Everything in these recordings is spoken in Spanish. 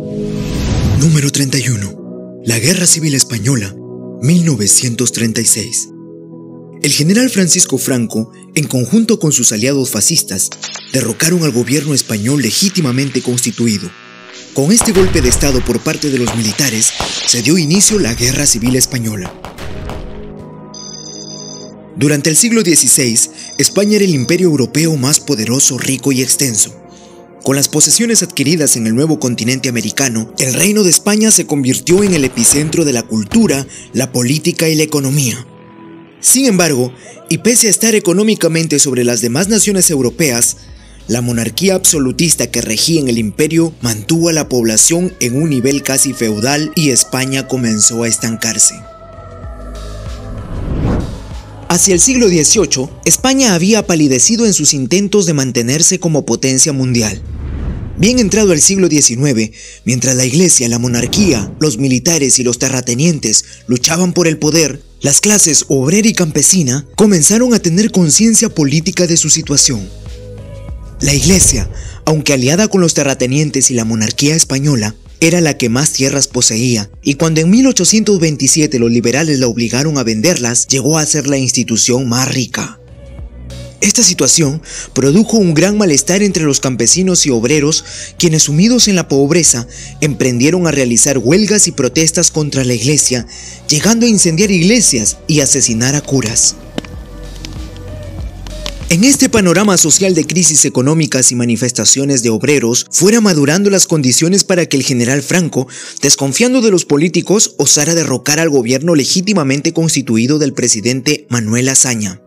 Número 31. La Guerra Civil Española, 1936. El general Francisco Franco, en conjunto con sus aliados fascistas, derrocaron al gobierno español legítimamente constituido. Con este golpe de Estado por parte de los militares, se dio inicio la Guerra Civil Española. Durante el siglo XVI, España era el imperio europeo más poderoso, rico y extenso. Con las posesiones adquiridas en el nuevo continente americano, el reino de España se convirtió en el epicentro de la cultura, la política y la economía. Sin embargo, y pese a estar económicamente sobre las demás naciones europeas, la monarquía absolutista que regía en el imperio mantuvo a la población en un nivel casi feudal y España comenzó a estancarse. Hacia el siglo XVIII, España había palidecido en sus intentos de mantenerse como potencia mundial. Bien entrado el siglo XIX, mientras la iglesia, la monarquía, los militares y los terratenientes luchaban por el poder, las clases obrera y campesina comenzaron a tener conciencia política de su situación. La iglesia, aunque aliada con los terratenientes y la monarquía española, era la que más tierras poseía, y cuando en 1827 los liberales la obligaron a venderlas, llegó a ser la institución más rica. Esta situación produjo un gran malestar entre los campesinos y obreros, quienes sumidos en la pobreza emprendieron a realizar huelgas y protestas contra la iglesia, llegando a incendiar iglesias y asesinar a curas. En este panorama social de crisis económicas y manifestaciones de obreros, fuera madurando las condiciones para que el general Franco, desconfiando de los políticos, osara derrocar al gobierno legítimamente constituido del presidente Manuel Azaña.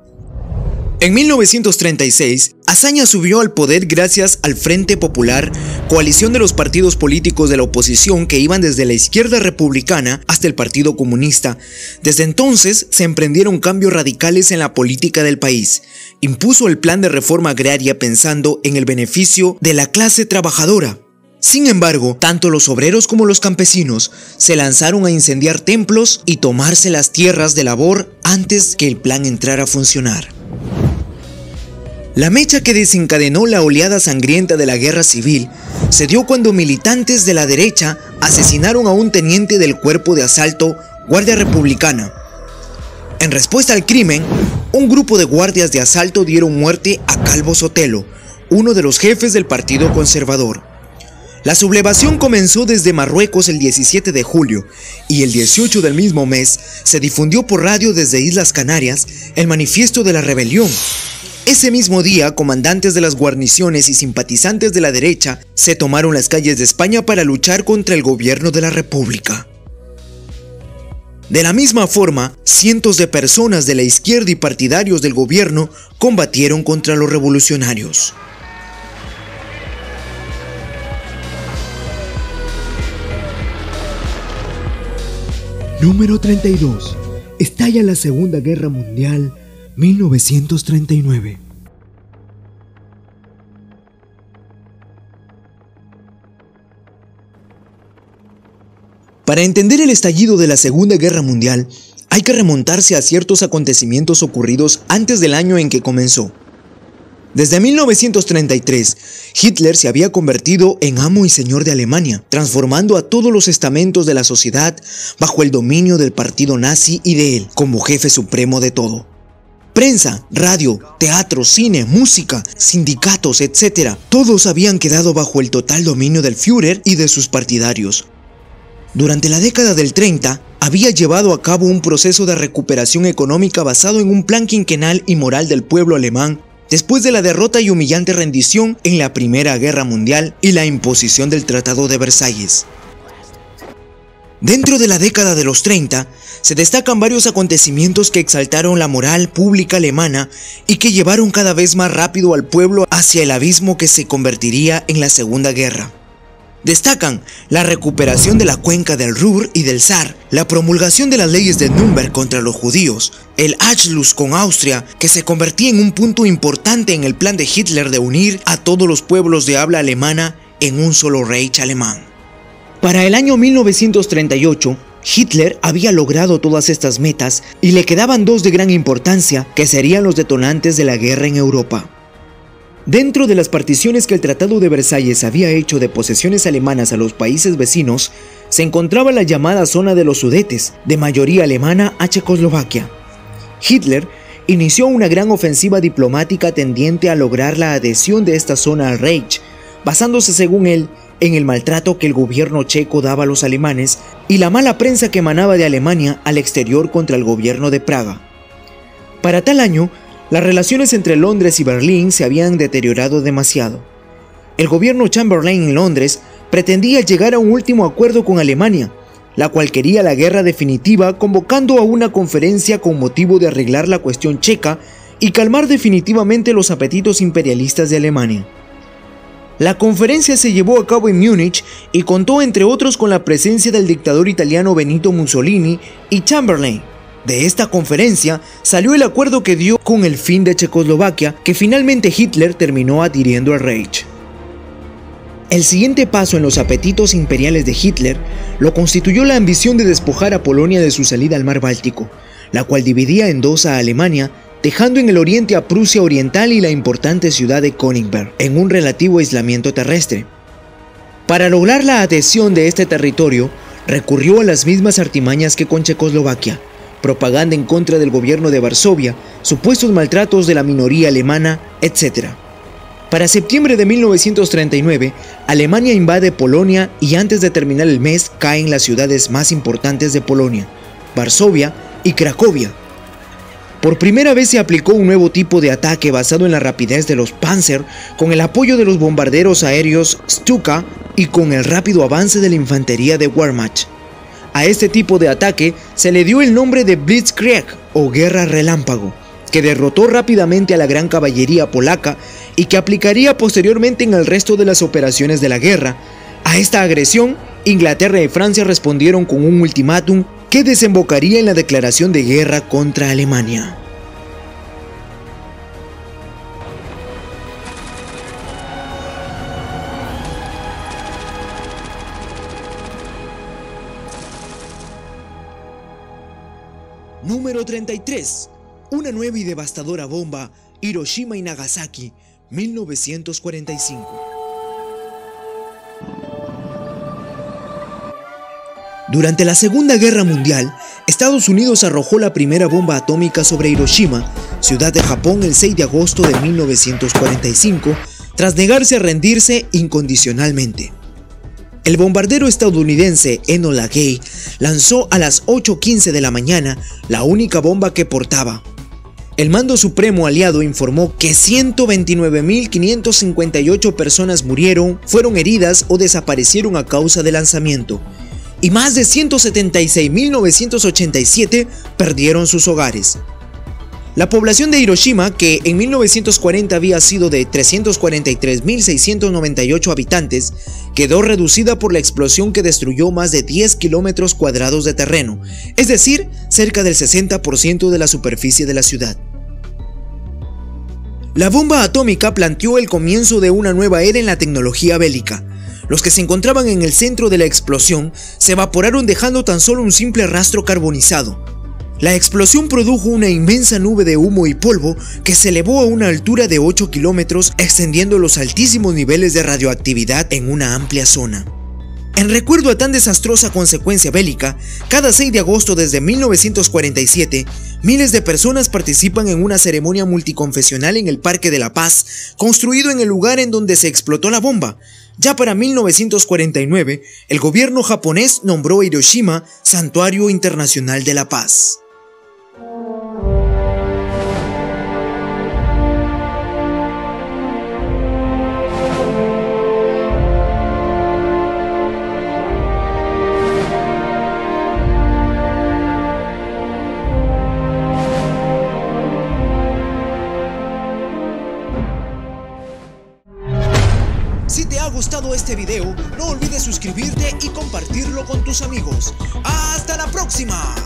En 1936, Azaña subió al poder gracias al Frente Popular, coalición de los partidos políticos de la oposición que iban desde la izquierda republicana hasta el Partido Comunista. Desde entonces se emprendieron cambios radicales en la política del país. Impuso el plan de reforma agraria pensando en el beneficio de la clase trabajadora. Sin embargo, tanto los obreros como los campesinos se lanzaron a incendiar templos y tomarse las tierras de labor antes que el plan entrara a funcionar. La mecha que desencadenó la oleada sangrienta de la guerra civil se dio cuando militantes de la derecha asesinaron a un teniente del cuerpo de asalto Guardia Republicana. En respuesta al crimen, un grupo de guardias de asalto dieron muerte a Calvo Sotelo, uno de los jefes del Partido Conservador. La sublevación comenzó desde Marruecos el 17 de julio y el 18 del mismo mes se difundió por radio desde Islas Canarias el manifiesto de la rebelión, ese mismo día, comandantes de las guarniciones y simpatizantes de la derecha se tomaron las calles de España para luchar contra el gobierno de la República. De la misma forma, cientos de personas de la izquierda y partidarios del gobierno combatieron contra los revolucionarios. Número 32. Estalla la Segunda Guerra Mundial 1939. Para entender el estallido de la Segunda Guerra Mundial, hay que remontarse a ciertos acontecimientos ocurridos antes del año en que comenzó. Desde 1933, Hitler se había convertido en amo y señor de Alemania, transformando a todos los estamentos de la sociedad bajo el dominio del partido nazi y de él como jefe supremo de todo. Prensa, radio, teatro, cine, música, sindicatos, etc. Todos habían quedado bajo el total dominio del Führer y de sus partidarios. Durante la década del 30, había llevado a cabo un proceso de recuperación económica basado en un plan quinquenal y moral del pueblo alemán después de la derrota y humillante rendición en la Primera Guerra Mundial y la imposición del Tratado de Versalles. Dentro de la década de los 30, se destacan varios acontecimientos que exaltaron la moral pública alemana y que llevaron cada vez más rápido al pueblo hacia el abismo que se convertiría en la Segunda Guerra. Destacan la recuperación de la cuenca del Ruhr y del Saar, la promulgación de las leyes de Nürnberg contra los judíos, el Anschluss con Austria, que se convertía en un punto importante en el plan de Hitler de unir a todos los pueblos de habla alemana en un solo Reich alemán. Para el año 1938, Hitler había logrado todas estas metas y le quedaban dos de gran importancia que serían los detonantes de la guerra en Europa. Dentro de las particiones que el Tratado de Versalles había hecho de posesiones alemanas a los países vecinos, se encontraba la llamada zona de los Sudetes, de mayoría alemana a Checoslovaquia. Hitler inició una gran ofensiva diplomática tendiente a lograr la adhesión de esta zona al Reich, basándose según él en el maltrato que el gobierno checo daba a los alemanes y la mala prensa que emanaba de Alemania al exterior contra el gobierno de Praga. Para tal año, las relaciones entre Londres y Berlín se habían deteriorado demasiado. El gobierno Chamberlain en Londres pretendía llegar a un último acuerdo con Alemania, la cual quería la guerra definitiva convocando a una conferencia con motivo de arreglar la cuestión checa y calmar definitivamente los apetitos imperialistas de Alemania. La conferencia se llevó a cabo en Múnich y contó entre otros con la presencia del dictador italiano Benito Mussolini y Chamberlain. De esta conferencia salió el acuerdo que dio con el fin de Checoslovaquia que finalmente Hitler terminó adhiriendo al Reich. El siguiente paso en los apetitos imperiales de Hitler lo constituyó la ambición de despojar a Polonia de su salida al mar Báltico, la cual dividía en dos a Alemania dejando en el oriente a Prusia Oriental y la importante ciudad de Königsberg, en un relativo aislamiento terrestre. Para lograr la adhesión de este territorio, recurrió a las mismas artimañas que con Checoslovaquia, propaganda en contra del gobierno de Varsovia, supuestos maltratos de la minoría alemana, etc. Para septiembre de 1939, Alemania invade Polonia y antes de terminar el mes caen las ciudades más importantes de Polonia, Varsovia y Cracovia, por primera vez se aplicó un nuevo tipo de ataque basado en la rapidez de los Panzer, con el apoyo de los bombarderos aéreos Stuka y con el rápido avance de la infantería de Wehrmacht. A este tipo de ataque se le dio el nombre de Blitzkrieg o Guerra Relámpago, que derrotó rápidamente a la gran caballería polaca y que aplicaría posteriormente en el resto de las operaciones de la guerra. A esta agresión, Inglaterra y Francia respondieron con un ultimátum que desembocaría en la declaración de guerra contra Alemania. Número 33. Una nueva y devastadora bomba, Hiroshima y Nagasaki, 1945. Durante la Segunda Guerra Mundial, Estados Unidos arrojó la primera bomba atómica sobre Hiroshima, ciudad de Japón, el 6 de agosto de 1945, tras negarse a rendirse incondicionalmente. El bombardero estadounidense Enola Gay lanzó a las 8.15 de la mañana la única bomba que portaba. El mando supremo aliado informó que 129.558 personas murieron, fueron heridas o desaparecieron a causa del lanzamiento, y más de 176.987 perdieron sus hogares. La población de Hiroshima, que en 1940 había sido de 343.698 habitantes, quedó reducida por la explosión que destruyó más de 10 kilómetros cuadrados de terreno, es decir, cerca del 60% de la superficie de la ciudad. La bomba atómica planteó el comienzo de una nueva era en la tecnología bélica, los que se encontraban en el centro de la explosión se evaporaron dejando tan solo un simple rastro carbonizado. La explosión produjo una inmensa nube de humo y polvo que se elevó a una altura de 8 kilómetros extendiendo los altísimos niveles de radioactividad en una amplia zona. En recuerdo a tan desastrosa consecuencia bélica, cada 6 de agosto desde 1947, miles de personas participan en una ceremonia multiconfesional en el Parque de la Paz, construido en el lugar en donde se explotó la bomba, ya para 1949, el gobierno japonés nombró Hiroshima Santuario Internacional de la Paz. Con tus amigos. ¡Hasta la próxima!